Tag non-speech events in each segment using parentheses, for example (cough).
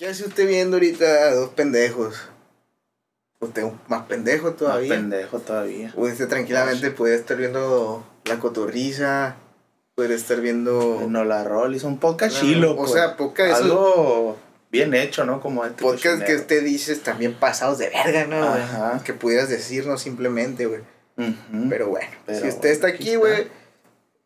¿Qué hace usted viendo ahorita a dos pendejos? Usted más pendejo todavía. Más pendejo todavía. Usted tranquilamente puede estar viendo la cotorriza, puede estar viendo... No la rol, hizo un podcast chilo. O pues. sea, podcast... Algo bien hecho, ¿no? Como este Podcast que usted dice también pasados de verga, ¿no? Ajá. Que pudieras decirnos simplemente, güey. Pero bueno, Pero si usted está aquí güey,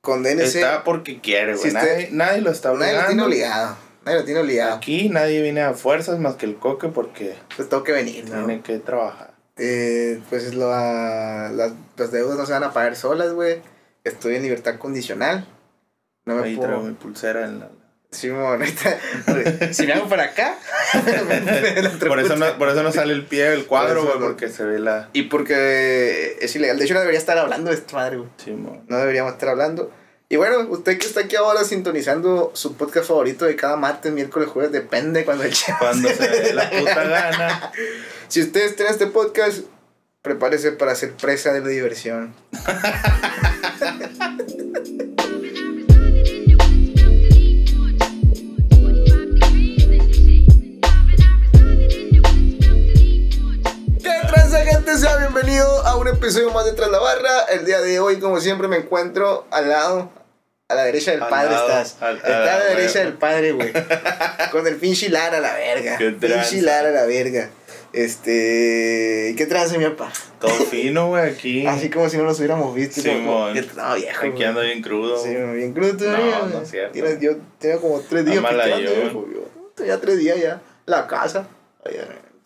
condénese. Está porque quiere, güey. Si nadie, nadie lo está Nadie obligando. lo tiene obligado. Nadie lo tiene obligado. Aquí nadie viene a fuerzas más que el coque porque Pues tengo que venir, ¿no? tiene que trabajar. Eh, pues lo, ah, las, las deudas no se van a pagar solas, güey. Estoy en libertad condicional. No me Ahí traigo puedo. mi pulsera en la... Ahorita, (laughs) si me hago para acá. (laughs) Por eso, no, por eso no sale el pie del cuadro, Por güey, no. porque se ve la... Y porque es ilegal. De hecho, no debería estar hablando de esta madre, güey. Simón. No deberíamos estar hablando. Y bueno, usted que está aquí ahora sintonizando su podcast favorito de cada martes, miércoles, jueves, depende cuando el Cuando se dé la puta (laughs) gana. Si usted está en este podcast, prepárese para ser presa de la diversión. (laughs) ¿Qué transa gente? Sea bienvenido a un episodio más de Tras la Barra. El día de hoy, como siempre, me encuentro al lado, a la derecha del Al padre lado, estás. al- Está a la la derecha del padre, güey. (laughs) Con el pinche Lara a la verga. Pinche. Lara a la verga. Este. ¿Qué tranza, mi papá? Todo fino, güey, aquí. (laughs) Así como si no nos hubiéramos visto. Simón. como- No, viejo. Aquí ando bien crudo. Sí, bien crudo todavía. No, no es cierto. Tienes- yo tenía como tres días pisteando, yo. viejo, yo. Tenía tres días ya. La casa. Oye,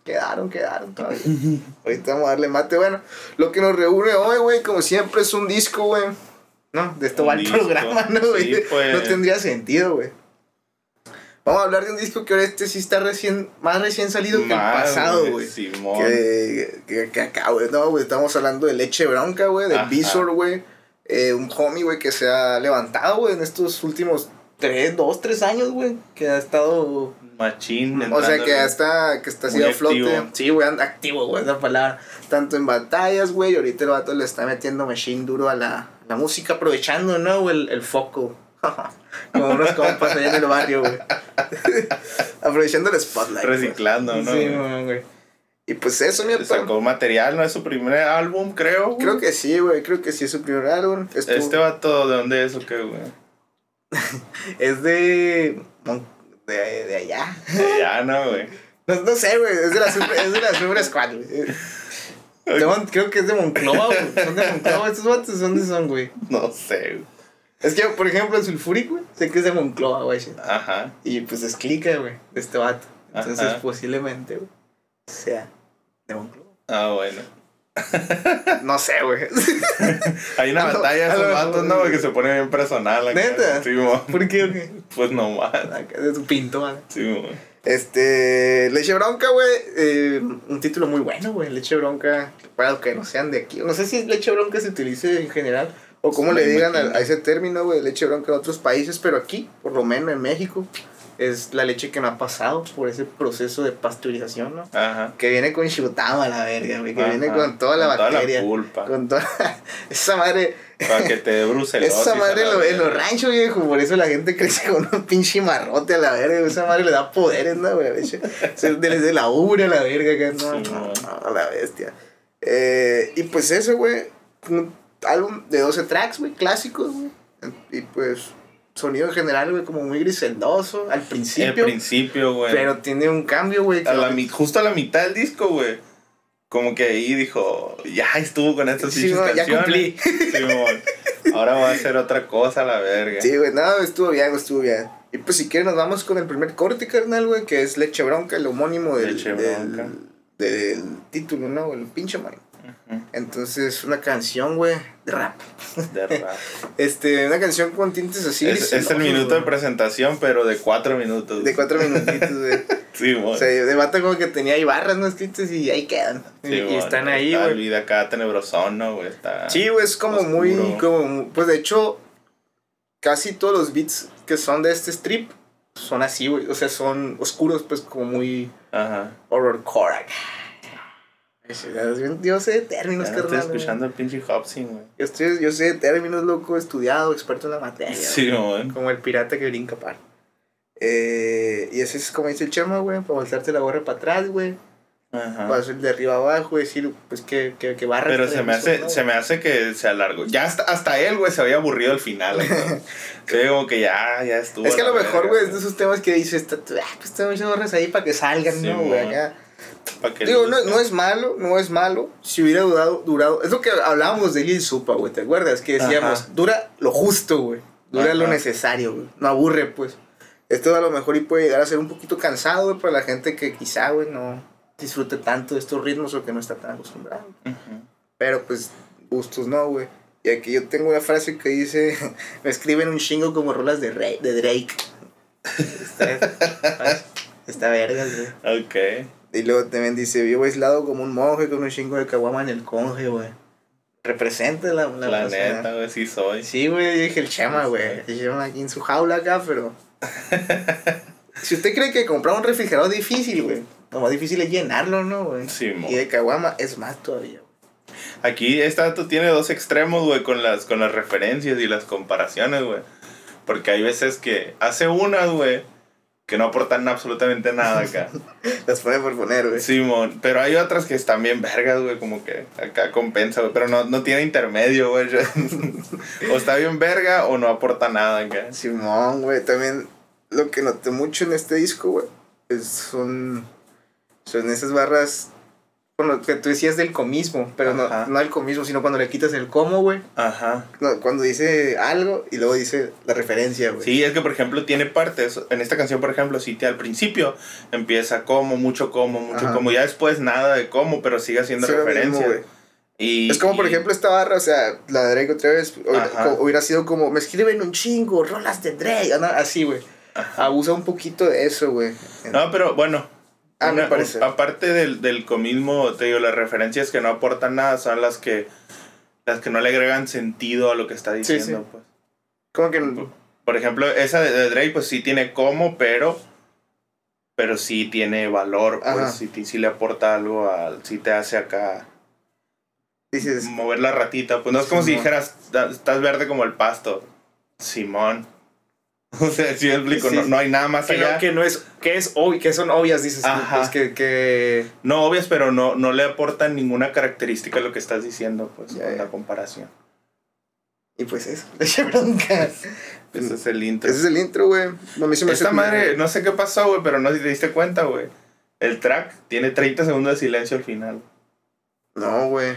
quedaron, quedaron todavía. (laughs) Ahorita vamos a darle mate. Bueno, lo que nos reúne hoy, güey, como siempre, es un disco, güey. No, de esto va el programa, ¿no, güey? Sí, pues. No tendría sentido, güey. Vamos a hablar de un disco que ahora este sí está recién, más recién salido que el pasado, güey. Que, que, que acá, güey, no, güey, estamos hablando de Leche Bronca, güey, de. Visor, güey. Eh, un homie, güey, que se ha levantado, güey, en estos últimos tres, dos, tres años, güey. Que ha estado... Machín. O sea, que está, que está a flote. activo. Sí, güey, anda activo, güey, esa palabra. Tanto en batallas, güey, y ahorita el vato le está metiendo machine duro a la, la música, aprovechando, ¿no? El, el foco. (laughs) Como unos compas ahí en el barrio, güey. (laughs) aprovechando el spotlight. Reciclando, ¿no? Sí, güey? Y pues eso, mi. Sacó material, ¿no? Es su primer álbum, creo. güey. Creo que sí, güey. Creo que sí es su primer álbum. Estuvo- Este vato, ¿de dónde es o qué, güey? (laughs) Es de, de. de allá. Ya, no, güey. No, no sé, güey. Es de la Super, es de la super Squad, güey. De Mon- creo que es de Monclova, güey. Son de Monclova. Estos vatos, ¿dónde son, güey? No sé, güey. Es que, por ejemplo, el Sulfuric, güey. Sé que es de Monclova, güey. Ajá. Y pues es clica, güey. De este vato. Entonces, Ajá. posiblemente, güey. Sea de Monclova. Ah, bueno. (laughs) No sé, güey. (laughs) Hay una batalla de esos vatos, ¿no? güey? Que se pone bien personal. acá. ¿Neta? Sí. ¿Por qué, qué? (laughs) Pues nomás. Acá de su pinto, güey. Sí, mo. Este, Leche Bronca, güey. eh, un título muy bueno, güey. Leche Bronca, para los que no sean de aquí. No sé si Leche Bronca se utilice en general o cómo Sí, le digan a, a ese término, güey. Leche Bronca en otros países, pero aquí, por lo menos en México, es la leche que no ha pasado por ese proceso de pasteurización, ¿no? Ajá. Que viene con chutama a la verga, güey. Que Ajá. viene con toda la Con toda la pulpa. Con toda. (laughs) esa madre. Para que te dé brucelosis. Esa madre en, lo- en los ranchos, viejo, por eso la gente crece con un pinche marrote a la verga. Esa madre le da poderes, ¿no, güey? Desde la ubre a la verga, que no, Sí, no, no, la bestia. Eh, y pues eso, güey, álbum de 12 tracks, güey, clásicos, güey. Y pues, sonido en general, güey, como muy griseldoso al Al principio. principio, güey. pero tiene un cambio, güey. a la, justo a la mitad del disco, güey. Como que ahí dijo, ya estuvo con estas Sí, ya canciones. cumplí. Ahora voy a hacer otra cosa, la verga. Sí, güey, no, estuvo bien, estuvo bien. Y pues si quieres nos vamos con el primer corte, carnal, güey, que es Leche Bronca, el homónimo del, Leche del, Bronca. del título, ¿no? El pinche Entonces, una canción, güey, de rap. De rap. (laughs) Este, una canción con tintes así. es, es el minuto de presentación, pero de cuatro minutos. De cuatro (laughs) minutitos, güey. Sí, o mon. sea, de vato como que tenía ahí barras no escritas y ahí quedan. Sí, y, están ahí, güey. video acá tenebrosón, ¿no, güey? Está... Sí, güey, es como oscuro. muy, como, pues de hecho, casi todos los beats que son de este strip son así, güey, o sea, son oscuros, pues como muy Ajá. horrorcore. acá. Yo sé de términos, carnal. estoy escuchando el pinche Hobson, güey. Yo, estoy, yo sé de términos, loco, estudiado, experto en la materia. Sí, güey. Como el pirata que brinca par. Eh, y ese es como dice el chama, güey, para voltearte la gorra para atrás, güey. Ajá. Para hacer de arriba abajo y decir, pues que, que, que barra. Pero se me hace, ¿no? se me hace que sea largo. Ya hasta, hasta él, güey, se había aburrido al final. Se (laughs) ve como que ya, ya estuvo. Es que a lo mejor, güey, es de esos temas que dices, "Ta- ah, pues te muchas gorras ahí para que salgan, ¿no, güey? Acá. Digo, no, no es malo, no es malo. Si hubiera durado, durado. Es lo que hablábamos de Lil Supa, güey, ¿te acuerdas? Que decíamos, Ajá. dura lo justo, güey. Dura lo necesario, güey. No aburre, pues. Esto a lo mejor y puede llegar a ser un poquito cansado, güey, para la gente que quizá, güey, no disfrute tanto de estos ritmos o que no está tan acostumbrado. Pero pues, gustos no, güey. Y aquí yo tengo una frase que dice: (laughs) Me escriben un chingo como rolas de, Ra- de Drake. (laughs) Está, está vergas, güey. Ok. Y luego también dice, vivo aislado como un monje con un chingo de caguama en el conge, güey. Representa la, la, neta, güey, sí soy. Sí, güey, yo dije el chama, güey. El chama aquí en su jaula acá, pero... (laughs) si usted cree que comprar un refrigerador es difícil, güey. Lo más difícil es llenarlo, ¿no, güey? Sí, mo. y de caguama es más todavía. Aquí esta tiene dos extremos, güey, con las, con las referencias y las comparaciones, güey. Porque hay veces que hace unas, güey, que no aportan absolutamente nada acá. (laughs) Las pone por poner, güey. Simón, pero hay otras que están bien vergas, güey, como que acá compensa, güey, pero no, no tiene intermedio, güey. (laughs) o está bien verga o no aporta nada acá. Simón, güey. También lo que noté mucho en este disco, güey, es- son, son esas barras con lo que tú decías del comismo, pero no, Ajá. no el comismo, sino cuando le quitas el como, güey. Ajá. No, cuando dice algo y luego dice la referencia, güey. Sí, es que por ejemplo tiene partes. En esta canción, por ejemplo, sí, te- al principio empieza como, mucho como, mucho Ajá. como. Ya después nada de como, pero sigue haciendo Sí, mismo, referencia. güey. y, Es como, por y- ejemplo, esta barra, o sea, la de Drake otra vez, hubiera, hubiera sido como, me escriben un chingo, rolas de Drake, así, güey. Abusa un poquito de eso, güey. No, pero bueno. Aparte del, del comismo, te digo, las referencias que no aportan nada son las que las que no le agregan sentido a lo que está diciendo, sí. pues. Como que, Por ejemplo, esa de, de Drake, pues sí tiene como, pero. Pero sí tiene valor, Ajá. pues sí, le aporta algo, al, sí te hace acá dices, mover la ratita. Pues no es como si dijeras, "Da- estás verde como el pasto. Simón. (laughs) O sea, sí me explico, Sí. no, no hay nada más que allá. no, que no es, que es obvio, que son obvias, dices Ajá. pues que, que, No obvias, pero no, no le aportan ninguna característica a lo que estás diciendo, pues, Ya, con la comparación. y pues eso, (laughs) le. (laughs) Ese es el intro. Ese es el intro, güey. Se me Esta madre, no sé qué pasó, güey, pero no sé si te diste cuenta, güey. El track tiene 30 segundos de silencio al final. No, güey.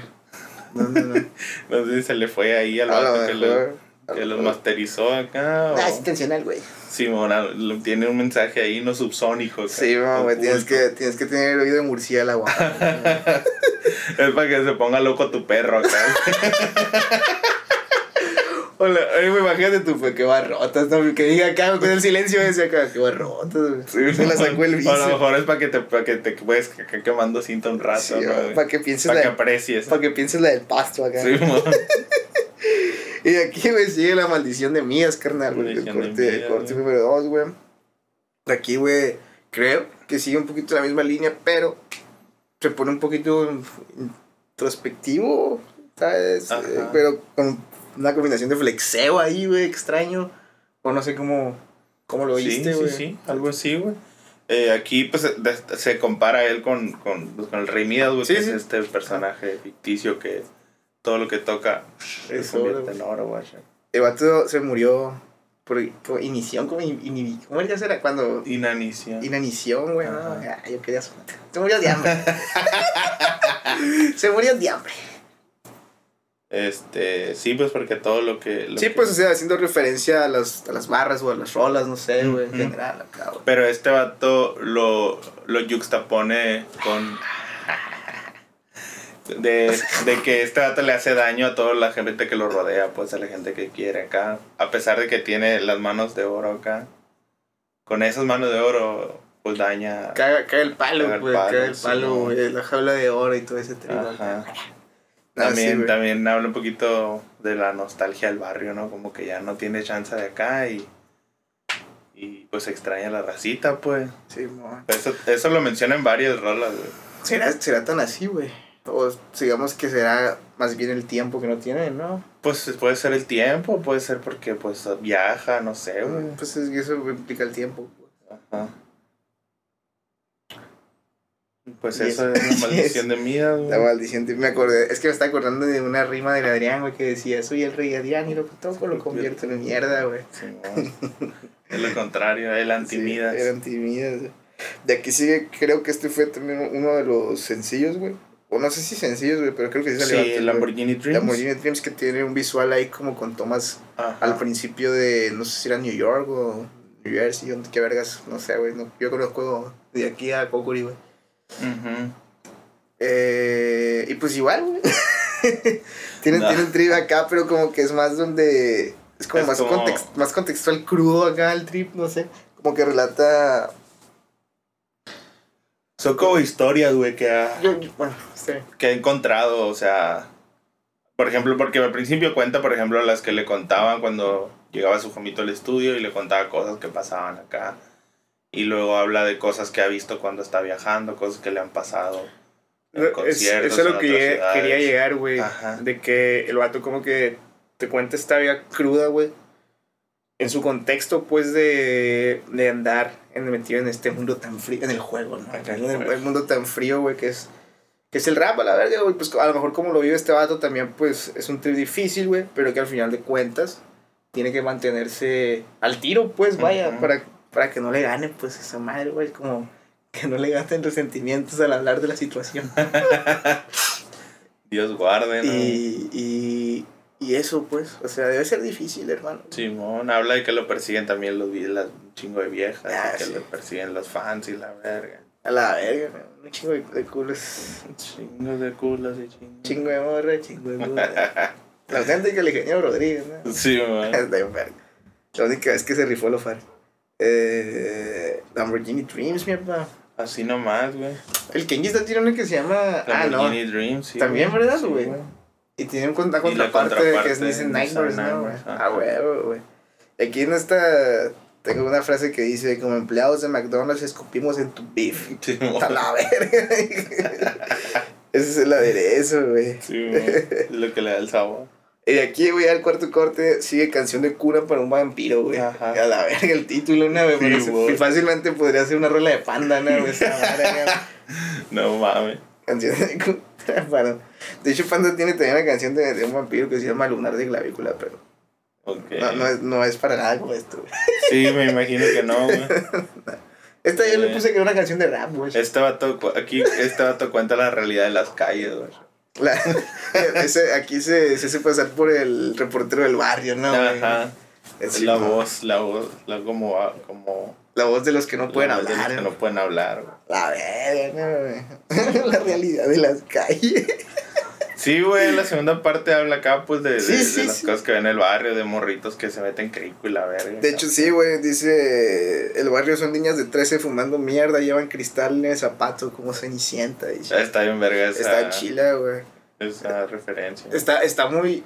No, no, no. No sé si se le fue ahí al A lo vato que, lo- que lo los masterizó acá. Ah, o- es intencional, güey. Ah, lo- tiene un mensaje ahí no subsónico. Sí, güey, tienes que, tienes que tener el oído de murciélago. (laughs) Es para que se ponga loco tu perro acá. (laughs) Hola, güey, imagínate tú, pues, que barrotas, ¿no? Que diga acá, con el silencio ese acá, que barrotas, güey. Se la sacó el (laughs) A vicio. lo mejor es para que te, para que te puedes que- que quemando cinta un rato, Sí, para que pienses Para que aprecies. para que pienses la del pasto acá. Simón. (laughs) Y aquí, güey, sigue la maldición de Mías, carnal, güey. El Maldición de corte, Mías, corte güey. número 2, güey. Aquí, güey, creo que sigue un poquito la misma línea, pero se pone un poquito introspectivo, ¿sabes? Eh, pero con una combinación de flexeo ahí, güey, extraño. O no sé cómo, cómo lo Sí, viste, sí, güey. sí, algo así, güey. Eh, aquí pues se compara él con, con, pues, con el Rey Midas, güey, Sí, que sí. es este personaje ficticio que todo lo que toca se Es convierte oro, en oro, güey. El vato se murió por, por inhibición, como in- inhibi- ¿cómo era que era? Cuando... Inanición. Inanición, güey. Ah, yo quería sonar. Se murió de hambre. (laughs) se murió de hambre. Este, sí, pues porque todo lo que... lo Sí, que- pues, o sea, haciendo referencia a las, a las barras o a las rolas, no sé, güey, en Ujú. general, acá. Pero este vato lo, lo yuxtapone con... De, de que este vato le hace daño a toda la gente que lo rodea, pues a la gente que quiere acá. A pesar de que tiene las manos de oro acá. Con esas manos de oro, pues daña... Caga, caga el palo, Caga el güey, palo, caga el sí, palo, no. güey, la jaula de oro y todo ese. Nada, También, sí, también habla un poquito de la nostalgia del barrio, ¿no? Como que ya no tiene chance de acá y, y pues extraña la racita, pues. Sí, mo. Eso, eso lo menciona en varias rolas, güey. ¿Será, será tan así, güey. O digamos que será más bien el tiempo que no tiene, ¿no? Pues puede ser el tiempo, puede ser porque pues viaja, no sé, güey. Pues es que eso implica el tiempo. Ajá. Pues Y eso es- (laughs) la maldición de Midas, La güey. maldición, me acordé, es que me estaba acordando de una rima del Adrián, güey, que decía, soy el rey Adrián y lo que toco lo convierto en mierda, güey. Simón. Es lo contrario, el anti-Midas. Sí, el antimidas, güey. De aquí sigue, creo que este fue también uno de los sencillos, güey. O no sé si sencillos, güey, pero creo que sí Sí, salió antes, güey. Lamborghini Dreams. Lamborghini Dreams que tiene un visual ahí como con tomas Ajá. al principio de, no sé si era New York o New Jersey, donde qué vergas, no sé, güey. No, yo conozco de aquí a Kokuri, güey. Ujú. Eh, y pues igual, güey. (laughs) tienen, No. tienen trip acá, pero como que es más donde. Es como, Es más, como- context- más contextual crudo acá el trip, no sé. Como que relata. Son como historias, güey, que ha, Yo, yo- bueno, sí. que he encontrado, o sea, por ejemplo, porque al principio cuenta, por ejemplo, las que le contaban cuando llegaba su famito al estudio y le contaba cosas que pasaban acá. Y luego habla de cosas que ha visto cuando está viajando, cosas que le han pasado. en Es, conciertos eso es lo que ciudades. quería llegar, güey. De que el vato como que te cuenta esta vida cruda, güey. En su contexto, pues, de, de andar en, metido en este mundo tan frío, en el juego, ¿no? El En el, el mundo tan frío, güey, que es, que es el rap, a la verga, güey. Pues a lo mejor como lo vive este vato también, pues, es un trip difícil, güey. Pero que al final de cuentas tiene que mantenerse al tiro, pues, vaya, Ujú. para, para que no le gane, pues, esa madre, güey. Como que no le gasten los sentimientos al hablar de la situación. (laughs) Dios guarde, ¿no? Y, y, y eso, pues, o sea, debe ser difícil, hermano. Simón habla de que lo persiguen también los las, chingo de viejas, Ah, que sí. lo persiguen los fans y la verga. A la verga, un chingo de, culos. Chingos de culos y chingos. Chingo de morra, chingo de morra. (laughs) La auténtica el ingeniero Rodríguez, ¿no? Sí, man. Está bien verga. La única vez que se rifó lo far. Eh, Lamborghini Dreams, mi papá. Así nomás, güey. El Kenjista tiene uno que se llama. Ah, no. Lamborghini Dreams, sí. También, ¿verdad, Sí, güey? Y tiene un, una contraparte, que es Nissan Nightmares, ¿no, güey? Ah, huevo, güey. Aquí en esta. Tengo una frase que dice: Como empleados de McDonald's escupimos en tu beef. Sí, A la verga. (laughs) Ese es el aderezo, güey. Sí. Es lo que le da el sabor. Y de aquí, güey, al cuarto corte sigue canción de cura para un vampiro, güey. Ajá. A la verga el título, ¿no, güey? Sí, güey. y fácilmente podría ser una rola de panda, ¿no, güey? (laughs) No mames. Canción de cura (laughs) De hecho, Panda tiene también una canción de, de un vampiro que se llama Lunar de Clavícula, pero no, no, es, no es para nada como esto, güey. (laughs) Sí, me imagino que no, güey. (laughs) Esta yo le Eh. puse que era una canción de rap, güey. Este vato, aquí, este vato cuenta la realidad de las calles, güey. La- ese, aquí se, se hace pasar por el reportero del barrio, ¿no? Ajá. Es la voz, la voz, la como, como La voz de los que no pueden la voz de los hablar. que no pueden hablar, güey. La verga. (laughs) La realidad de las calles. Sí, güey, la segunda parte habla acá, pues, de, de- Sí, de sí, las sí. cosas que ven en el barrio, de morritos que se meten crico y la verga. De hecho, sí, güey, dice, el barrio son niñas de 13 fumando mierda, llevan cristal en el zapato como cenicienta. Y Está bien verga esa, Está chila, güey. esa referencia. Está, está muy...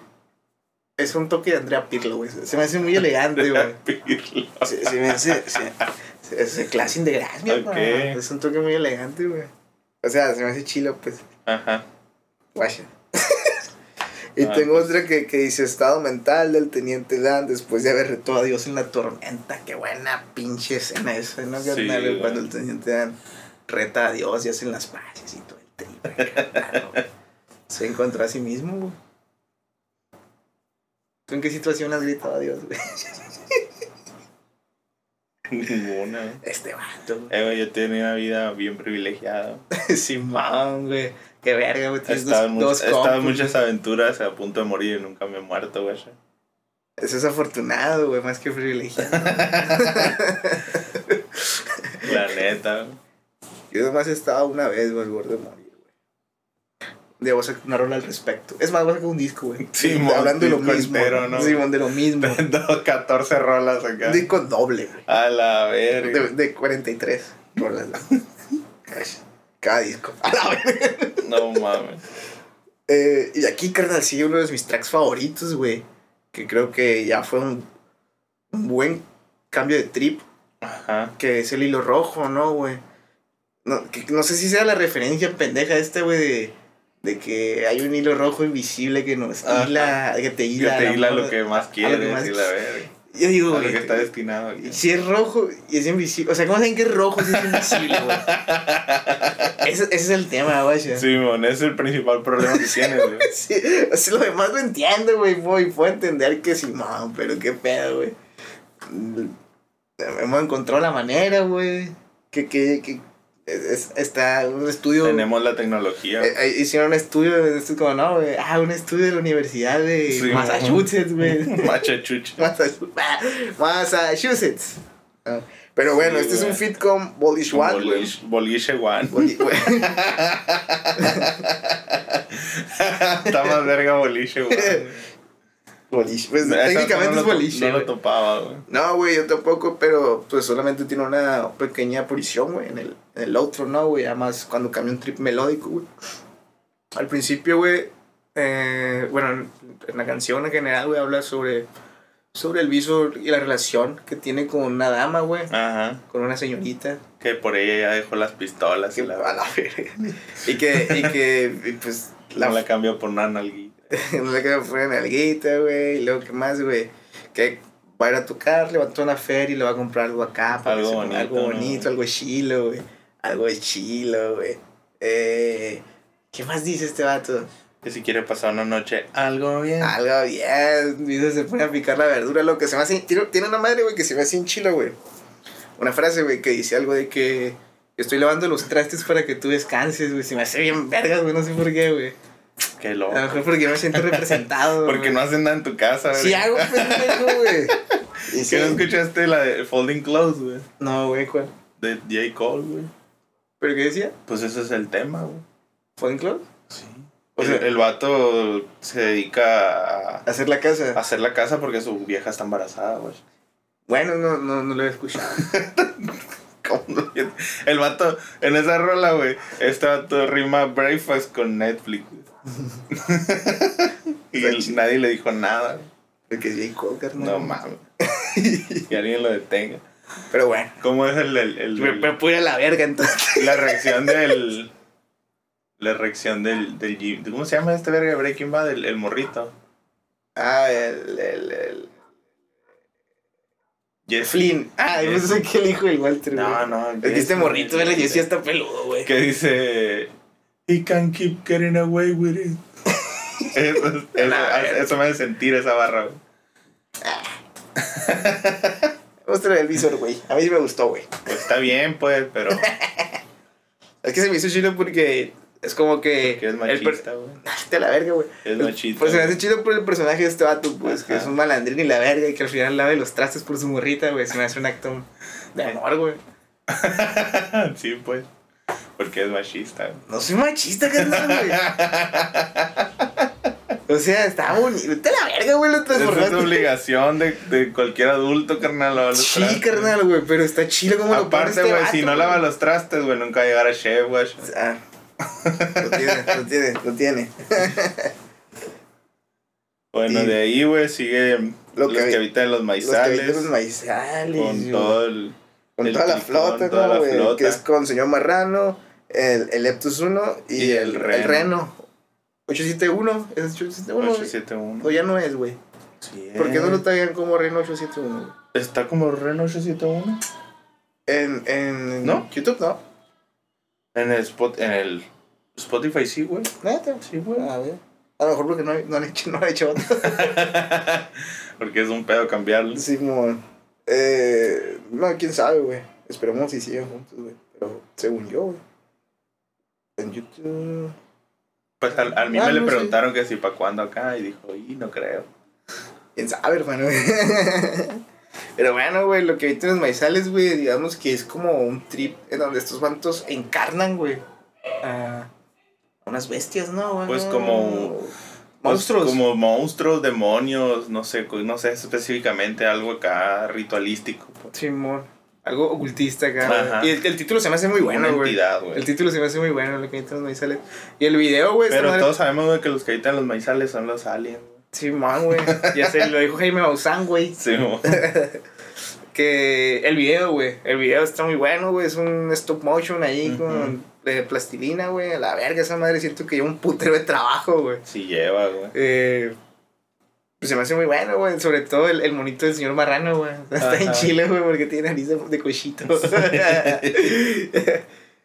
Es un toque de Andrea Pirlo, güey. Se me hace muy elegante, güey. Pirlo. Se, se me hace... Se, es el clase de gracia, Ok. Es un toque muy elegante, güey. O sea, se me hace chilo, pues. Ajá. Guacha. (laughs) y Ah, tengo pues. otra que, que dice estado mental del teniente Dan después de haber retado a Dios en la tormenta. Qué buena pinche escena esa, ¿no? Sí. Cuando el teniente Dan reta a Dios y hacen las paces y todo el (laughs) güey. Se encontró a sí mismo, güey. ¿Tú en qué situación has gritado a Dios, güey? (laughs) Ninguna. güey. Este vato, güey. Eh, güey, yo tenía una vida bien privilegiada. (laughs) Simón, güey. Qué verga, güey. He estado, dos, dos he estado en muchas aventuras a punto de morir y nunca me he muerto, güey. Eso es afortunado, güey, más que privilegiado. (laughs) La neta. güey. Yo nomás he estado una vez, güey, al borde de morir, güey. Debo sacar una rola al respecto. Es más, voy a sacar un disco, güey. Simón, (laughs) Hablando de lo mismo. entero, ¿no? Simón, de lo mismo. (laughs) Dos, 14 rolas acá. Un disco doble, güey. A la verga. De, de 43 rolas. (laughs) Cada disco. A la verga. No mames. Eh, y aquí, carnal, sigue uno de mis tracks favoritos, güey. Que creo que ya fue un, un buen cambio de trip. Ajá. Que es el hilo rojo, ¿no, güey? No, que- no sé si sea la referencia pendeja este, güey, de, de que hay un hilo rojo invisible que nos Ajá. hila, que te Que hila. te la hila lo que más quieres lo que más- y la verga. Yo digo, A lo güey. que está destinado. Si es rojo y es invisible. O sea, ¿cómo saben que es rojo si es invisible, güey? (laughs) ese, ese es el tema, güey. Sí. Simón, ese es el principal problema que tienes, güey. (laughs) Sí, o sea, lo demás lo entiendo, güey. Puedo, puedo entender que sí, no, pero qué pedo, güey. Mm, Hemos encontrado la manera, güey. Que, que, que es- está un estudio. Tenemos la tecnología. Eh, eh, hicieron un estudio, esto como, no, güey. Ah, un estudio de la Universidad de Sí, Massachusetts, güey. Massachusetts. (laughs) Massachusetts. Ah, Pero bueno, Sí, este es un fit con Bolish One, güey. Boliche, boliche One. Boli- (laughs) güey. Está más verga (laughs) boliche. Pues Esa técnicamente no es boliche. No lo topaba, güey. No, güey, yo tampoco, pero pues solamente tiene una pequeña posición, güey, en el, en el outro, ¿no, güey? Además, cuando cambia un trip melódico, güey. Al principio, güey, eh, bueno, en, la canción en general, güey, habla sobre, sobre el viso y la relación que tiene con una dama, güey, Ajá. con una señorita. Que por ella ya dejó las pistolas Que, y la, a la verga. (laughs) Y que, y que, y, pues, la, la, la cambió por una nalguita. (laughs) no sé qué fue en alguita, güey, y luego, ¿qué más, güey? Que va a ir a tocar, le va a tocar una feria y le va a comprar algo acá, para Algo bonito, algo ¿no? bonito, algo chilo, güey. Algo de chilo, güey. Eh, ¿Qué más dice este vato? Que si quiere pasar una noche algo bien. Algo bien, dice, se pone a picar la verdura, lo que se me hace, tiene, una madre, güey, que se me hace en chilo, güey. Una frase, güey, que dice algo de que estoy lavando los trastes para que tú descanses, güey. Se me hace bien vergas, güey, no sé por qué, güey. Qué loco. A lo mejor porque me siento (laughs) representado. Porque no hacen nada en tu casa, güey. Si hago pendejo, güey. (laughs) ¿Que sí. no escuchaste la de Folding Clothes, güey? No, güey, ¿cuál? De J. Cole, güey. ¿Pero qué decía? Pues ese es el tema, güey. ¿Fue Club? Sí. O sea- sea, el vato se dedica a Hacer la casa. hacer la casa porque su vieja está embarazada, güey. Bueno, no, no, no lo he escuchado. (laughs) ¿Cómo no? El vato, en esa rola, güey, este vato rima Breakfast con Netflix. güey. (laughs) y él- nadie le dijo nada. Porque es J. Cole, carnal. No mames. (laughs) que alguien lo detenga. Pero bueno. ¿Cómo es el, el- el- Me, el- me pude a la verga entonces. la (laughs) reacción del. La reacción del, del ¿Cómo se llama este verga de Breaking Bad? El, el morrito. Ah, el, el, el Jesse. Flynn. Ah, yo Jesse. pensé que el hijo del Walter. No, no. Es que este morrito, el Jesse está peludo, güey. Que dice. He can keep getting away with it. (laughs) eso, eso, eso me hace sentir esa barra, güey. (laughs) Muestra el visor, güey. A mí sí me gustó, güey. Pues está bien, pues, pero. (laughs) Es que se me hizo chido porque es como que. Que es el per- machista, güey. Te la verga, güey. Es machista. Pues se me hace chido por el personaje de este vato, pues, que es un malandrín y la verga, y que al final lave los trastes por su morrita, güey. Se me hace un acto de amor, güey. sí, pues. Porque es machista. No soy machista, carnal, güey. O sea, está bonito. Vete la verga, güey, lo es transformaste. obligación de, de cualquier adulto, carnal. lavar los Sí, trastes. carnal, güey, pero está chido como lo Aparte, este güey, si no lava los trastes, güey, nunca va a llegar a chef, güey. Ah, lo tiene, lo tiene, lo tiene. Bueno, de ahí, güey, sigue Lo los que que, habitan en los Los maizales. cabitos maizales. con güey. todo el. Con el toda la flota, ¿no, güey? Que es con señor Marrano, el, el Leptus 1 y, Y el, el el Reno. Reno. 871, es 871. güey. 871. O ya no es, güey. Sí, ¿Por qué no lo eh. tagan como Reno 871? güey? Está como Reno 871. En, en ¿No? YouTube, ¿no? En el, spot, en el Spotify, sí, güey. Neta. Sí, güey. A ver. A lo mejor porque no, no han hecho, no han hecho otro. (laughs) Porque es un pedo cambiarlo. Simón. Eh, no, quién sabe, güey. Esperemos si siguen juntos, güey. Pero según yo, güey. En YouTube. Pues al, al mí Ah, me le no sé. preguntaron que si para cuándo acá y dijo, y no creo. Quién sabe, hermano. (laughs) Pero bueno, güey, lo que ahorita en los maizales, güey, digamos que es como un trip en donde estos vantos encarnan, güey, a unas bestias, ¿no? güey? Pues como- monstruos. Pues como monstruos, demonios, no sé, no sé específicamente algo acá ritualístico. pues. Simón. Algo ocultista acá. Y el, el título se me hace muy bueno, güey. El título se me hace muy bueno, lo que en los maizales. Y el video, güey, Pero madre- todos sabemos güey, que los que habitan los maizales son los aliens. güey. Simón, güey. Ya se lo dijo Jaime Maussan, güey. Sí. (laughs) Que el video, güey. El video está muy bueno, güey. Es un stop motion ahí con eh, plastilina, güey. A la verga, esa madre siento que lleva un putero de trabajo, güey. sí lleva, güey. Eh, Pues se me hace muy bueno, güey. Sobre todo el, el monito del señor Marrano, güey. (laughs) Está en. Chile, güey, porque tiene nariz de, de cochito. (laughs) (laughs)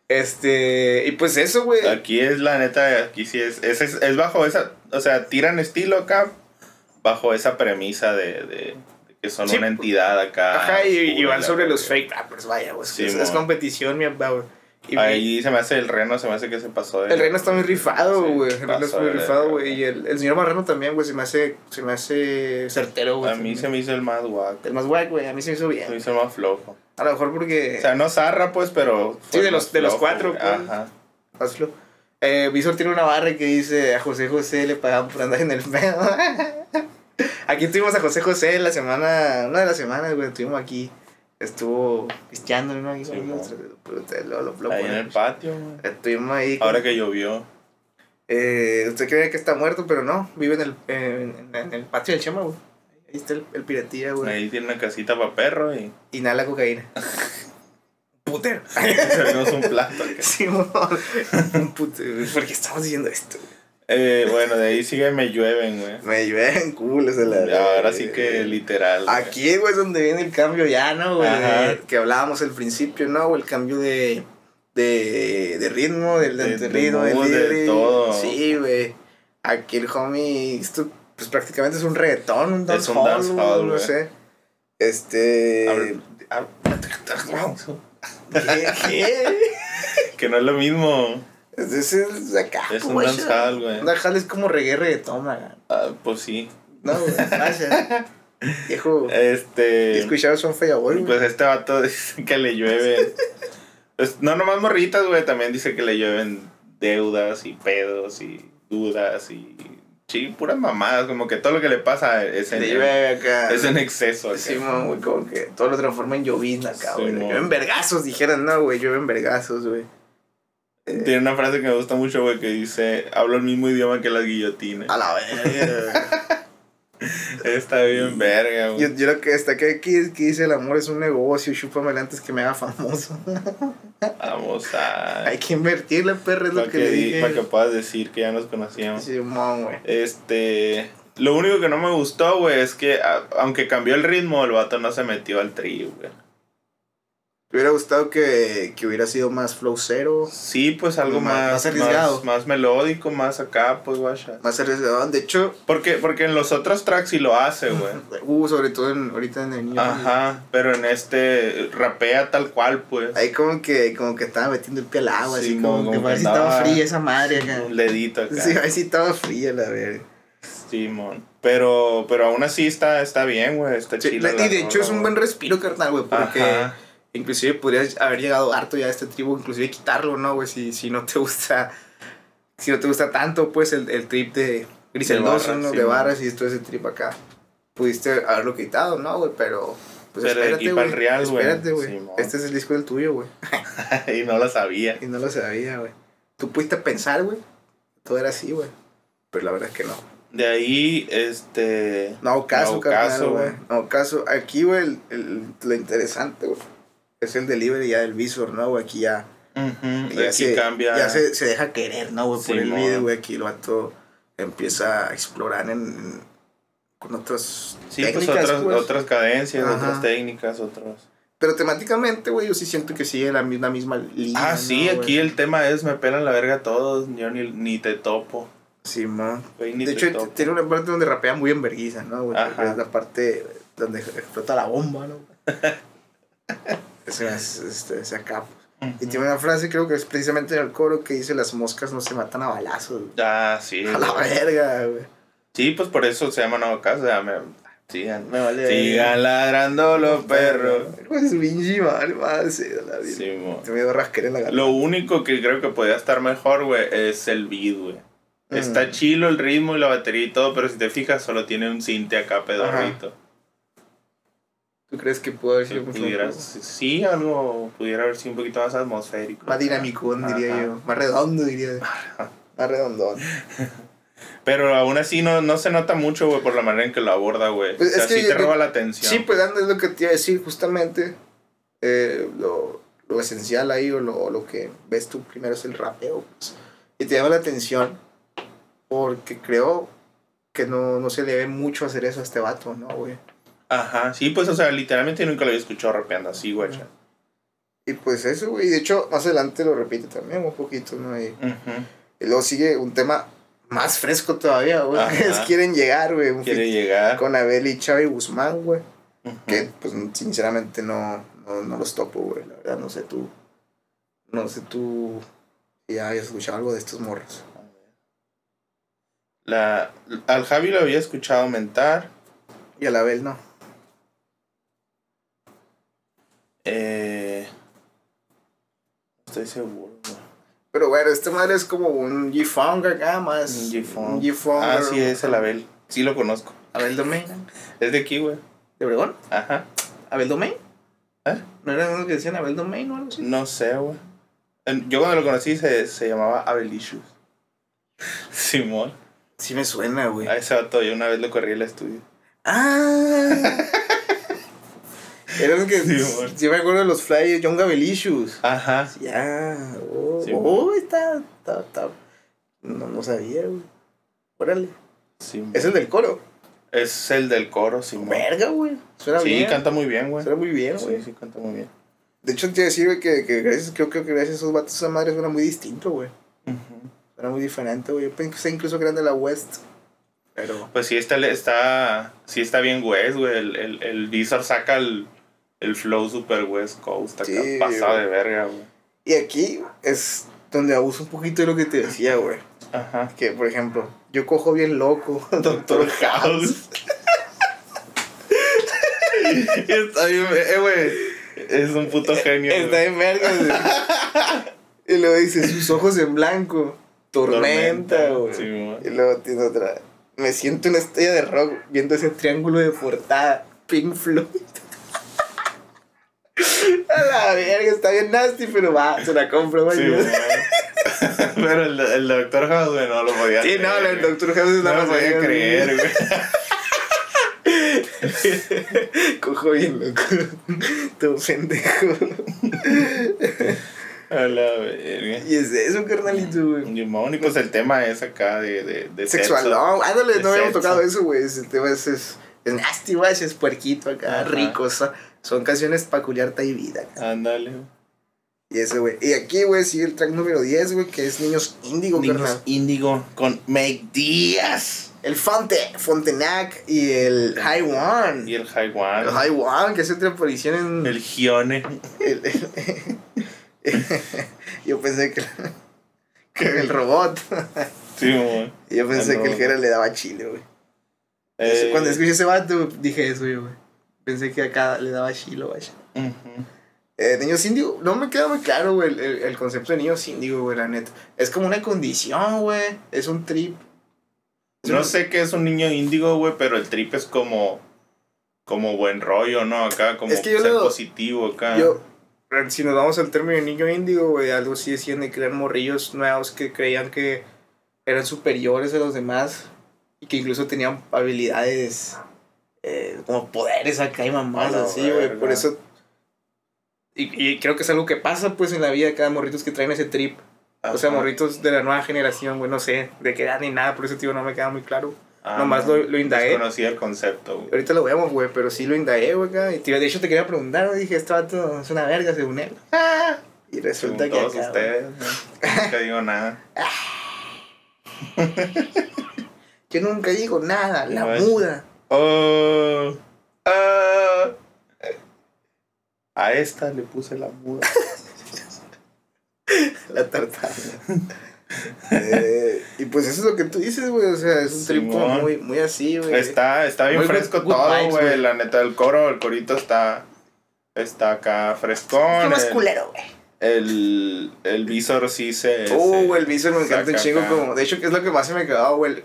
este. Y pues eso, güey. Aquí es la neta, aquí sí es, es, es, es bajo esa, o sea, tiran estilo acá, bajo esa premisa de, de, de que son Sí, una entidad acá. Ajá, y, van sobre los fake rappers, vaya, güey. Sí, es, competición, mi güey. Y Ahí se me hace el reno, se me hace que se pasó de... El reino está muy rifado, Sí, güey. el pasó está muy rifado, güey. Y el, el señor Marrano también, güey, se me hace, se me hace certero, güey. A mí se me hizo el más guapo, El más guay, güey. A mí se me hizo se me bien. hizo el más flojo. A lo mejor porque. O sea, no zarra, pues, pero... Sí, de los- más de los flojo, cuatro, güey. pues. Ajá. Hazlo. Eh, Visor tiene una barra que dice a José José le pagaban por andar en el pedo. (laughs) aquí tuvimos a José José la semana, una de las semanas, güey, estuvimos aquí. Estuvo pisteando, ¿no? Aquí, Sí, mo. pero te- lo- lo- lo Ahí en el patio. Estuvimos ahí. con- Ahora que llovió. Eh, usted cree que está muerto, pero no. Vive en el, eh, en, en el patio del Chema, güey. Ahí está el, el piratilla, güey. Ahí tiene una casita para perro y Inhala cocaína. (laughs) Putero. servimos un plato acá. (laughs) Sí, mo. (laughs) Un putero. ¿Por qué estamos diciendo esto? güey? Eh, bueno, de ahí sigue Me Llueven, güey. Me llueven culos de la. Ahora sí que literal. Aquí, güey, es donde viene el cambio ya, ¿no, güey? Que hablábamos al principio, ¿no? El cambio de. De, de ritmo, del De- de, ritmo, del de todo. Sí, güey. Aquí el homie. Esto, pues prácticamente es un reggaetón, un Es dancehall. un dancehall, No sé. Este. Hab- (laughs) hab- ¿Qué? ¿Qué? Que no es lo mismo. Ese es acá. Es un dancehall, güey. Un dancehall es como reggae reggaetón, man. Ah, pues sí. No, güey. Gracias. (laughs) Viejo. Este. escuchado Son güey. Pues este vato (laughs) dice que le llueven. pues, no nomás morritas, güey. También dice que le llueven deudas y pedos y dudas y. Sí, puras mamadas. Como que todo lo que le pasa es en, llueve acá. es en exceso. acá. Sí, güey, como que todo lo transforma en llovizna acá, Sí, güey. mon. llueven vergazos, dijeran, no, güey, llueven vergazos, güey. Tiene una frase que me gusta mucho, güey, que dice: Hablo el mismo idioma que las guillotinas. A la verga, (laughs) Está bien verga, güey. yo, yo lo que destaqué aquí es que dice el amor es un negocio, chúpamela antes que me haga famoso. (laughs) Vamos a. Hay que invertirle, perro, es lo Para que, que, le di- dije. pa' que puedas decir que ya nos conocíamos. Sí, güey. Este. Lo único que no me gustó, güey, es que a- aunque cambió el ritmo, el vato no se metió al trío, güey. Me hubiera gustado que, que hubiera sido más flow cero, Sí, pues algo Más- más, arriesgado. más, más melódico, más acá, pues guacha. más arriesgado. De hecho, Porque, porque en los otros tracks sí lo hace, güey. uh, sobre todo en, ahorita en el niño. Ajá, pero en este rapea tal cual, pues. Ahí como que, como que estaba metiendo el pie al agua, Sí, así como, como que que parece estaba fría esa madre acá. Un dedito acá. Sí, ahí sí estaba fría la verga. Simón. Pero, pero aún así está, está bien, güey. Está Sí, chila y de hecho rola, es un buen respiro, carnal, güey, porque Ajá. Inclusive podrías haber llegado harto ya a este tribu, inclusive quitarlo, ¿no, güey? Si, si no te gusta, si no te gusta tanto, pues, el, el trip de Griseldoso, ¿no? sí, de barras y todo ese trip acá. Pudiste haberlo quitado, ¿no, güey? Pero, pues Pero espérate, güey. real, güey. Espérate, güey. Este es el disco del tuyo, güey. (laughs) y no lo sabía. Y no lo sabía, güey. Tú pudiste pensar, güey. Todo era así, güey. Pero la verdad es que no. De ahí, este. No caso, No caso, güey. No caso. Aquí, güey, lo interesante, güey. Es el delivery ya del visor, ¿no, güey? Aquí ya. Ujú, ya aquí se, cambia. Ya se, se deja querer, ¿no, güey? Por el video, güey. Aquí el vato empieza a explorar en, en- con otras Sí, pues técnicas, otras, pues. otras cadencias, Ajá. otras técnicas, otros. Pero temáticamente, güey, yo sí siento que sigue la misma, misma línea. Ah, sí, ¿no, aquí güey? el tema es me pelan la verga todos, yo ni, ni te topo. Simón. Güey, ni De hecho, topo. tiene una parte donde rapea muy en vergüenza, ¿no, güey? Es la parte donde explota la bomba, ¿no? (laughs) Es, este, ese acá. pues. Y Ujú. tiene una frase, creo que es precisamente en el coro, que dice: Las moscas no se matan a balazos. güey". Ah, sí. A la güey. verga, güey. Sí, pues por eso se llama Nuevo Caso. ya me- Sigan. Me vale. Sigan ladrando los perros. Pues pinche madre, madre, sí, la vida. Sí, mo. Te me dio rasquera en la garganta. Lo único que creo que podía estar mejor, güey, es el beat, güey. Mm. Está chilo el ritmo y la batería y todo, pero si te fijas, solo tiene un cinte acá pedorrito. ¿Tú crees que pudo haber Si sido mucho pudieras, mejor? sí, algo pudiera haber sido un poquito más atmosférico. Más dinámico, diría Ajá. yo. Más redondo, diría yo. Más redondón. Pero aún así no, no se nota mucho, güey, por la manera en que lo aborda, güey. Pues o sea, es que sí yo- te roba la atención. Sí, pues dando es lo que te iba a decir, justamente. eh, lo, lo esencial ahí, o lo, lo que ves tú primero es el rapeo. pues. y te llama la atención porque creo que no, no se le ve mucho hacer eso a este vato, ¿no, güey? Ajá, sí, pues, o sea, literalmente nunca lo había escuchado rapeando así, güey. Y pues eso, güey. De hecho, más adelante lo repite también un poquito, ¿no? Y, luego sigue un tema más fresco todavía, güey. (laughs) Quieren llegar, güey. Un Quiere feat llegar. con Abel y Xavi Guzmán, güey. Que, pues, sinceramente no, no, no los topo, güey. La verdad, no sé tú. No sé tú ya hayas escuchado algo de estos morros. La, al Javi lo había escuchado mentar. Y al Abel no. Eh, no estoy seguro. güey. Pero bueno, este madre es como un G-Funk acá, más. Un G-Funk. Un G-Funk. Ah, sí, es el Abel. Sí lo conozco. Abel Domain. (laughs) Es de aquí, güey. ¿De Obregón? Ajá. ¿Abel Domain? ¿Eh? ¿No era uno que decían Abel Domain o algo así? No sé, güey. Yo cuando lo conocí se, se llamaba Abelicious. (laughs) Simón. Sí me suena, güey. A ese vato yo una vez lo corrí al estudio. Ah. (laughs) Era el que. Sí, Sí, amor. me acuerdo de los flyers, John Gabelicious. Ajá. Ya. Oh, Sí, oh, está, está, está. No, no sabía, güey. Órale. Simón. Es el del coro. Es el del coro, Simón. Verga, güey. Suena Sí, bien. canta muy bien, güey. Suena muy bien, güey. Sí, sí, canta muy bien. De hecho, te iba a decir, güey, que, que gracias, creo, creo que gracias a esos vatos, esa madre suena muy distinto, güey. Ujú. Suena muy diferente, güey. Yo pensé incluso que eran de la West. Pero. Pues sí está, está, sí está bien West, güey. El, el, el Visor saca el, el flow super West Coast acá, Sí, de verga, güey. Y aquí es donde abuso un poquito de lo que te decía, güey. Ajá. Que, por ejemplo, yo cojo bien loco, (laughs) Doctor House. (laughs) Está bien, eh, güey. Es un puto genio. Está güey. en verga, güey. Y luego dice, sus ojos en blanco. Tormenta, güey. Sí, y luego tiene otra. Me siento una estrella de rock viendo ese triángulo de portada. Pink Floyd. A la verga, está bien nasty, pero va, se la compro, güey. Sí, güey. (laughs) Pero el, el Doctor House, güey, no lo podía Sí, no, creer, el güey. Doctor House la No lo podía creer, güey. (laughs) Cojo bien loco. (laughs) Todo pendejo. A la verga. Y es eso, carnalito, güey. Limón, y pues el tema es acá de, de, de Sexual, sexo. no, ándale, no habíamos tocado eso, güey. Ese tema es, es, es nasty, güey, es puerquito acá, Ajá. rico. Son, son canciones para culiarte y vida. Ándale. Y ese, güey. Y aquí, güey, sigue el track número 10, güey, que es Niños Índigo, Niños carnal. Índigo con Make Díaz. El Fonte, Fontenac y el High One. Y el Haiwan. El High One, que es otra aparición en. El Gione. el- el- (laughs) Yo pensé que. que el (laughs) robot. Sí, güey. Yo pensé Ah, que el Jera le daba chile, güey. Eh, Cuando escuché ese vato, dije eso yo, güey. Pensé que acá le daba chilo, güey. ujú. Eh, niños índigo, no me queda muy claro, güey, el, el, el concepto de niños índigo, güey, la neta. Es como una condición, güey. Es un trip. Es No un- sé qué es un niño índigo, güey, pero el trip es como. Como buen rollo, ¿no? Acá, como Es que yo ser lo- positivo acá. Yo, si nos vamos al término de niño índigo, güey, algo así decían de crear morrillos nuevos que creían que eran superiores a los demás y que incluso tenían habilidades eh, como poderes acá y mamás A la así, güey. Por eso. Y, y creo que es algo que pasa, pues, en la vida de cada morritos que traen ese trip. O sea, Ajá. morritos de la nueva generación, güey, no sé de qué edad ni nada, por eso, tío, no me queda muy claro. Ah, nomás no, lo- lo indagué. Desconocía el concepto, güey. Ahorita lo vemos, güey, pero sí lo indagué, güey, acá. Y, tío, de hecho, te quería preguntar, güey, dije, este vato es una verga, según él. (laughs) Y resulta Según que todos acá, ustedes, ¿no? nunca digo nada. (laughs) Yo nunca digo nada, la No es- muda. Oh, ah. A esta le puse la muda. (laughs) La tartada. Eh, y pues eso es lo que tú dices, güey. O sea, es un trip como Simón. muy, muy así, güey. Está, está bien Muy fresco good todo, güey. La neta, el coro, el corito está. Está acá frescón. ¿Qué más culero, güey? El, el visor sí se. Oh, güey, el visor me encanta un chingo como... De hecho, que es lo que más se me quedaba, güey,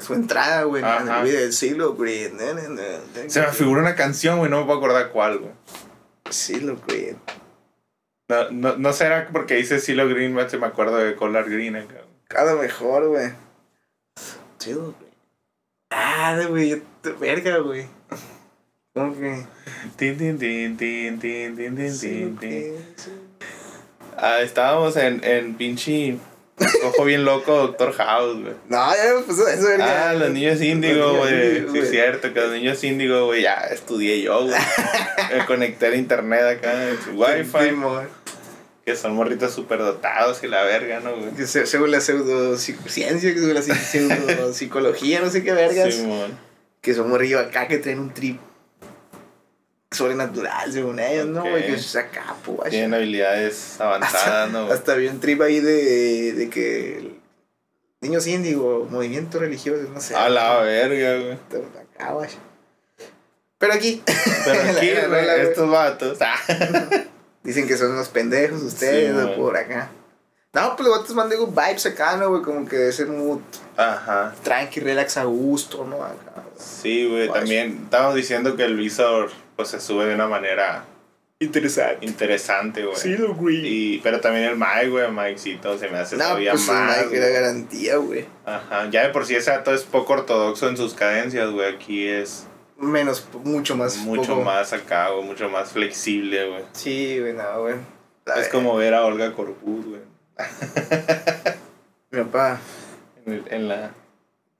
su entrada, güey, en el video del siglo na. Se me figura una canción, güey, no me puedo acordar cuál, güey. Siglo Green. No, no, no será porque dice Silo Green, me me acuerdo de Color Green acá. Cada mejor, güey. Siglo Green. Ah, güey, verga, güey. ¿Cómo que? Tin, tin, tin, tin, tin, tin, tin, tin. Ah, estábamos en, en pinche. Ojo bien loco, Doctor House, güey. No, ya puso eso, verga. Ah, los niños índigo, güey. Sí, es cierto, que los niños índigo, güey, ya estudié yo, güey. (laughs) Me conecté al internet acá en su wifi. Que son morritos súper dotados y la verga, ¿no, güey? Según la pseudociencia, que según la (laughs) pseudopsicología, no sé qué vergas. Simón. que son morrillos acá que traen un trip sobrenatural, según ellos, ¿no? Es acá, pues. Tienen habilidades avanzadas, ¿no? Hasta había un trip ahí de, de que niños índigo, movimiento religioso, no sé. A la verga, güey. Acá. Pero aquí. Pero (laughs) aquí, la- estos vatos. ah, (laughs) Dicen que son unos pendejos ustedes, Sí, por acá. No, pues los vatos mandan vibes acá, ¿no, güey? Como que de ese mood Ajá. tranqui, relax, a gusto, ¿no? Acá. Sí, güey. También estábamos diciendo que el visor, pues se sube de una manera Interesante. interesante, güey. Sí, lo güey. Y, pero también el Mike, güey, Mikecito se me hace No, todavía pues más. más, que era garantía, güey. Ajá. Ya de por sí ese dato es poco ortodoxo en sus cadencias, güey. Aquí es Menos, mucho más. mucho poco- más acá, güey. Mucho más flexible, güey. Sí, güey, no, güey. A Es ver, como ver a Olga Corpus, güey. Mi papá. En, el- en la.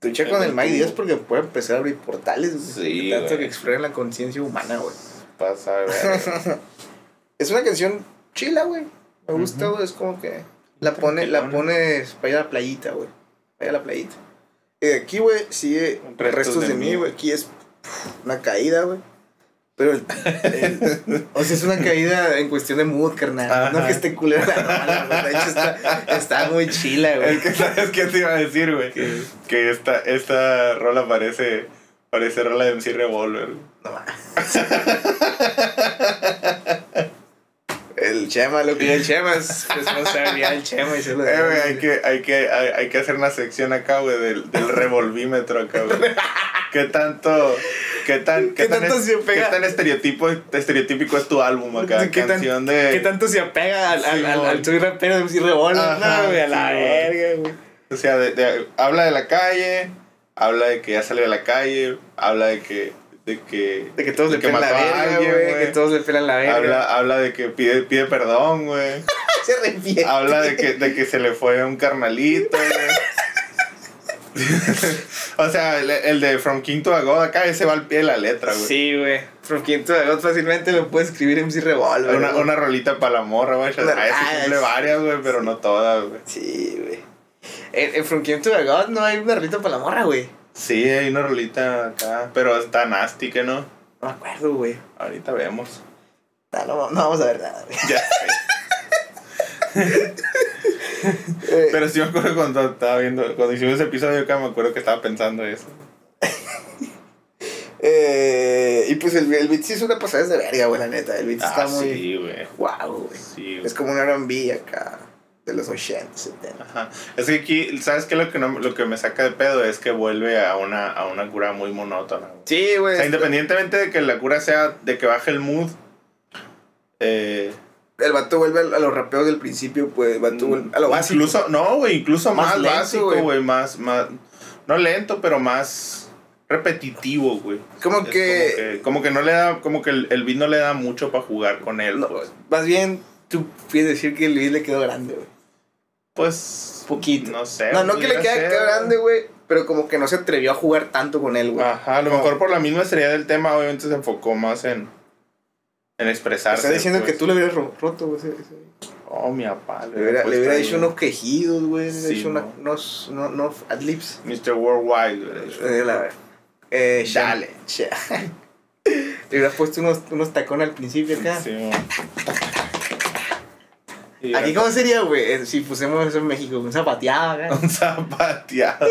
Lucha con el Mike. Díaz porque puede empezar a abrir portales, güey. Sí, Tanto güey. que exploran la conciencia humana, güey. Pasa, güey. (laughs) Es una canción chila, güey. Me gusta, güey. Es como que la pone, la pones para ir a la playita, güey. Para ir a la playita. Y de aquí, güey, sigue Restos restos, de de, mí, güey. Aquí es una caída, güey. Pero, (laughs) o sea, es una caída en cuestión de mood, carnal. Ajá. No que esté culera la rola. De hecho, está, está muy chila, güey. Es que sabes qué te iba a decir, güey. ¿Qué? Que esta, esta rola parece. Parece rola de MC Revolver. No. El Chema, lo que el Chema es responsabilidad del Chema y se lo Eh, güey, hay que, hay, que, hay, hay que hacer una sección acá, güey, del, del revolvímetro acá, güey. (laughs) ¿Qué tanto, qué tan, qué, ¿Qué tan, tanto es- se pega? qué tan estereotipo, estereotípico es tu álbum acá? ¿Qué tan- Canción de... ¿Qué tanto se apega al, al, al, soy rapero de Revolver? Ajá, No, güey, a la verga, güey. O sea, de, de- habla de la calle, habla de que ya salió de la calle, habla de que... De que, De que todos le pelan la verga, güey. Que todos le pelan la verga. Habla, habla de que pide, pide perdón, güey. (laughs) Se arrepiente. Habla de que, de que se le fue un carnalito, güey. (laughs) o sea, el, el de From King to a God acá, ese va al pie de la letra, güey. Sí, güey. From King to the God fácilmente lo puede escribir MC Revolver. Una, güey. una rolita para la morra, güey. Una- Ah, ese ah, cumple varias, güey, pero no todas, güey. Sí, güey. En, en From King to the God no hay una rita para la morra, güey. Sí, hay una rolita acá, pero está nasty, que no. No me acuerdo, güey. Ahorita vemos. No, no, no vamos a ver nada, güey. Ya sé. (laughs) Eh, Pero sí me acuerdo cuando estaba viendo, cuando hicimos ese episodio acá, me acuerdo que estaba pensando eso. (laughs) Eh, y pues el, el beat sí es una pasada de verga, güey, la neta. El beat está Ah, muy. sí, güey. Wow, güey. Sí. Es como un RB acá. De los 80, 70. Ajá. Es que aquí, ¿sabes qué? Lo que, no, lo que me saca de pedo es que vuelve a una, a una cura muy monótona. güey. Sí, güey. O sea, independientemente de que la cura sea de que baje el mood, eh, El vato vuelve a, los rapeos del principio, pues. El vato vuelve a lo básico. incluso, no, güey, incluso Más más, lento, básico, güey. más, más, no lento, pero más repetitivo, güey. Como que. Como que, como que no le da, como que el, el beat no le da mucho para jugar con él, no, pues. más bien, tú puedes decir que el beat le quedó grande, güey. Pues, Poquito. no sé. No, no que le quedó grande, güey. Pero como que no se atrevió a jugar tanto con él, güey. Ajá, a lo mejor por la misma seriedad del tema, obviamente se enfocó más en, en expresarse. Estás diciendo pues. que tú le hubieras ro- roto, güey. Oh, mi papá. Le hubiera, le hubiera hecho unos quejidos, güey. Le hubiera Sí, hecho una- mo. unos, unos, unos adlibs. Mr. Worldwide, hecho. Eh, la- eh, Dale. Le (laughs) hubieras puesto unos, unos tacones al principio acá. Sí. Y Aquí, ¿cómo sería, güey? Eh, Si pusiéramos eso en México, un zapateado acá. (laughs) Un zapateado.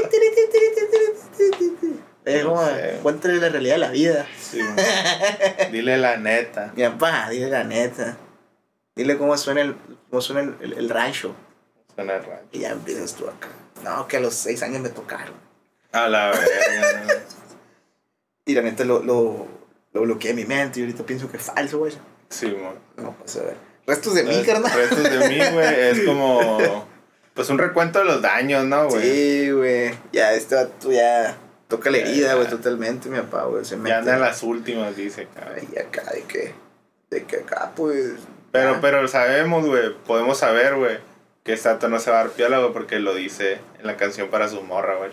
Es No como, sé. cuéntale la realidad de la vida. Sí. Dile la neta. (laughs) Mi papá, dile la neta. Dile cómo suena el, cómo suena el, el- el rancho. Suena raro. Y ya empiezas tú acá. No, que a los seis años me tocaron. A la verga. (laughs) Y la neta lo, lo, lo bloqueé en mi mente y ahorita pienso que es falso, güey. Sí, mo. No, pues a ver. Restos de mí, carnal. restos de mí, güey, es como. (laughs) Pues un recuento de los daños, ¿no, güey? Sí, güey. Ya, este vato ya toca la herida, güey, totalmente, mi papá, güey. Se Ya anda en las últimas, dice, cabrón. ahí acá de que, de que acá, pues. Pero, ya. pero sabemos, güey, podemos saber, güey, que esta vato no se va a dar piola, güey, porque lo dice en la canción para su morra, güey.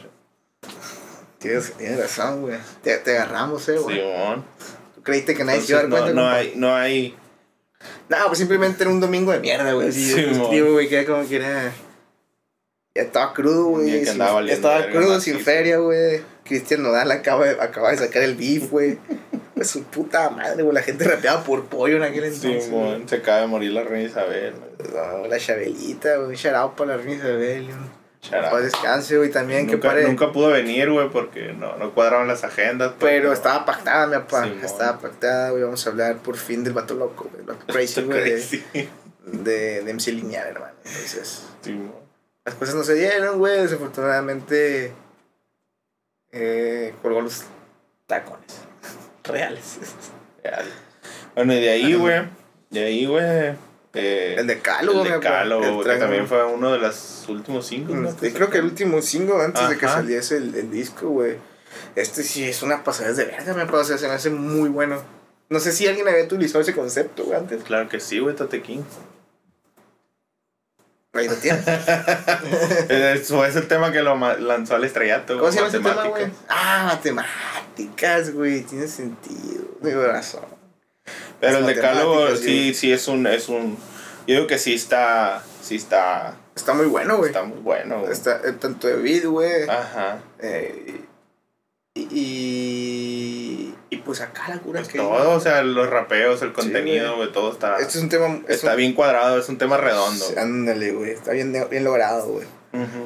Tienes, tienes razón, güey. Te, te agarramos, eh, güey. Simón. ¿Tú creíste que nadie se iba a dar cuenta? no, no hay, no hay. No, pues simplemente era un domingo de mierda, güey. Sí, escribo, güey, que era como que era. Ya estaba crudo, güey. Estaba crudo, sin feria, güey. Cristian Nodal acaba de, acaba de sacar el beef, güey. Pues su puta madre, güey. La gente rapeaba por pollo en aquel entonces. Simón, se acaba de morir la reina Isabel. No, la Chabelita, güey. Shout out para la reina Isabel. Paz descanse, güey. También que Nunca, pare. nunca pudo venir, güey, porque no, no cuadraban las agendas. Pero estaba pactada, mi papá. Estaba pactada, güey. Vamos a hablar por fin del vato loco, güey. El vato (laughs) crazy, güey. De, de, de MC Lineal, hermano. Entonces. Simón. Las cosas no se dieron, güey. Desafortunadamente. Eh, colgó los tacones. (laughs) Reales. Real. Bueno, y de ahí, güey. De ahí, güey. eh, El papá. Decálogo, El que trago. también fue uno de los últimos cinco. ¿no? Sí, creo que el último single antes de que saliese el, el disco, güey. Este sí es una pasada de verga, me parece. Se me hace muy bueno. No sé si alguien había utilizado ese concepto, güey, antes. Claro que sí, güey, Tate King. Ahí lo tienes. Eso es el tema que lo lanzó al estrellato. ¿Cómo se llama ese tema, güey? Ah, matemáticas, güey. Tiene sentido. Digo razón. Pero el decálogo sí, sí. sí es un, es un. Yo digo que sí está. Sí está. Está muy bueno, güey. Está muy bueno, güey. Está eh, tanto de beat, güey. Ajá. Eh, y, y pues acá la cura Pues que. todo, o sea, los rapeos, el Sí, contenido, güey, todo está. Este es un tema. es está un- bien cuadrado, es un tema redondo. Ándale, güey. Está bien, bien logrado, güey.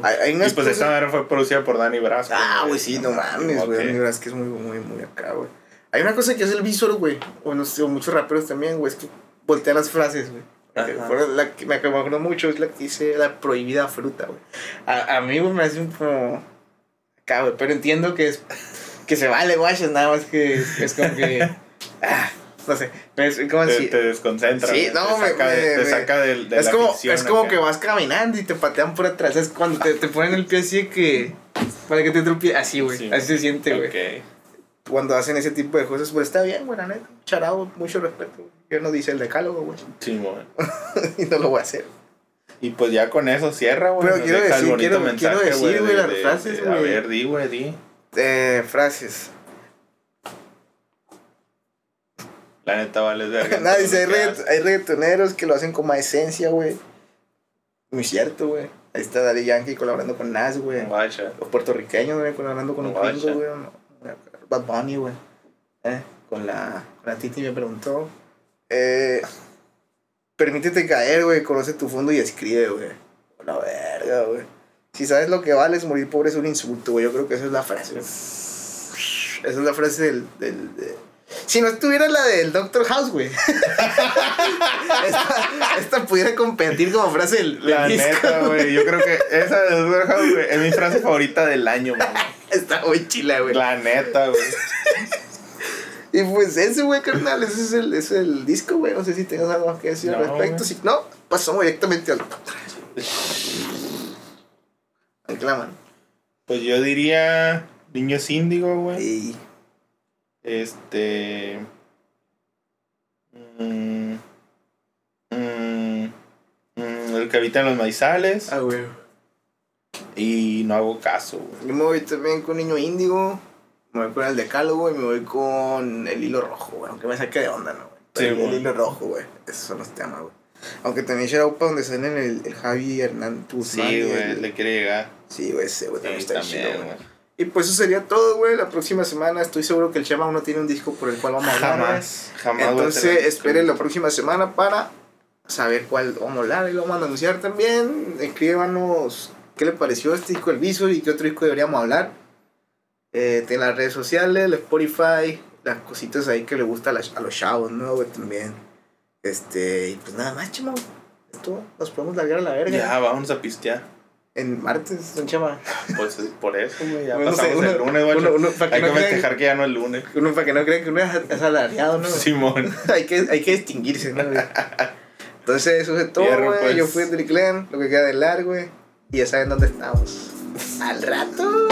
Hay, hay Y pues cosas- esta madre fue producida por Danny Brasco. Ah, güey, sí, no mames, güey. Ok. Mira, es que es muy, muy, muy acá, güey. Hay una cosa que es el visual, güey. O, no sé, o muchos raperos también, güey. Es que voltean las frases, güey. La que me acuerdo mucho es la que dice la prohibida fruta, güey. A, a mí, güey, me hace un como. Acá, güey. Pero entiendo que es. Que se vale, guachas, nada más que es como que. (laughs) ah, no sé. pero Es como Te, si. te desconcentra. Sí, güey, no, te me- saca, de, me- te me- saca del- de, es la como, ficción es como acá. que vas caminando y te patean por atrás. Es cuando te, te ponen el pie así de que. Para que te tropie Así, güey. Sí. Así se siente, güey. Ok. Cuando hacen ese tipo de cosas, pues está bien, güey, la neta. Charado, mucho respeto. güey. Yo no dice el decálogo, güey. Sí, güey. (laughs) y no lo voy a hacer. Y pues ya con eso cierra, güey. Pero quiero decir- bonito quiero- mensaje, quiero decir, güey, de- las de- frases, de- A güey. ver, di, güey, di. Eh, frases. La neta vale verga. (laughs) Nada, dice, hay, regga- hay reggaetoneros que lo hacen como a esencia, güey. Muy cierto, güey. Ahí está Daddy Yankee colaborando con Nas, güey. Los puertorriqueños, güey, colaborando con un gringo, güey. Bad Bunny, güey. Eh, con la, con la Titi me preguntó. Eh, permítete caer, güey. Conoce tu fondo y escribe, güey. La verga, güey. Si sabes lo que vale, es morir pobre es un insulto, güey. Yo creo que esa es la frase. Esa es la frase del. del de- Si no estuviera la del Doctor House, güey. (laughs) esta, esta pudiera competir como frase del. del La disco, neta, güey. Yo creo que esa de Edward House, güey, es mi frase favorita del año, güey. (laughs) Está muy chila, güey. La neta, güey. Y pues ese, güey, carnal, ese es el, ese es el disco, güey. No sé si tengas algo que decir al respecto. Si no, pasamos directamente al. (laughs) Aclaman. Pues yo diría Niños Índigo, güey. Y. Este. mm, mm, mm, el que habita en los maizales. Ah, güey. Y no hago caso, güey. Yo me voy también con Niño Índigo. Me voy con el Decálogo y me voy con el hilo rojo, güey. Aunque me saque de onda, ¿no, güey? Sí, el, güey. hilo rojo, güey. Esos son los temas, güey. Aunque también para donde salen el, el Javi Hernán Guzmán Sí, güey, el- le quiere llegar. Sí, güey, ese, güey, también Sí, está también, chido, güey. Y pues eso sería todo, güey. La próxima semana estoy seguro que el Chema aún no tiene un disco por el cual vamos a hablar. Jamás, jamás. Entonces esperen la próxima semana para saber cuál vamos a hablar y lo vamos a anunciar también. Escríbanos qué le pareció este disco del Visual y qué otro disco deberíamos hablar. Eh, en las redes sociales, el Spotify, las cositas ahí que le gusta a, a los chavos, ¿no, güey? También. Este, y pues nada más, Chema. Esto nos podemos largar a la verga. Ya, vamos a pistear. En martes, don Chema. (laughs) Pues por eso, güey. Ya (laughs) Bueno, no sé, pasamos uno- el lunes, güey. uno- Hay no que festejar que ya no es lunes. Uno para que no crean que uno es asalariado, ¿no? Simón. (laughs) hay, que, hay que distinguirse, ¿no? güey? Entonces, eso es todo, güey. pues. Yo fui Hendrik Len, lo que queda de largo, güey. Y ya saben dónde estamos. ¡Al rato!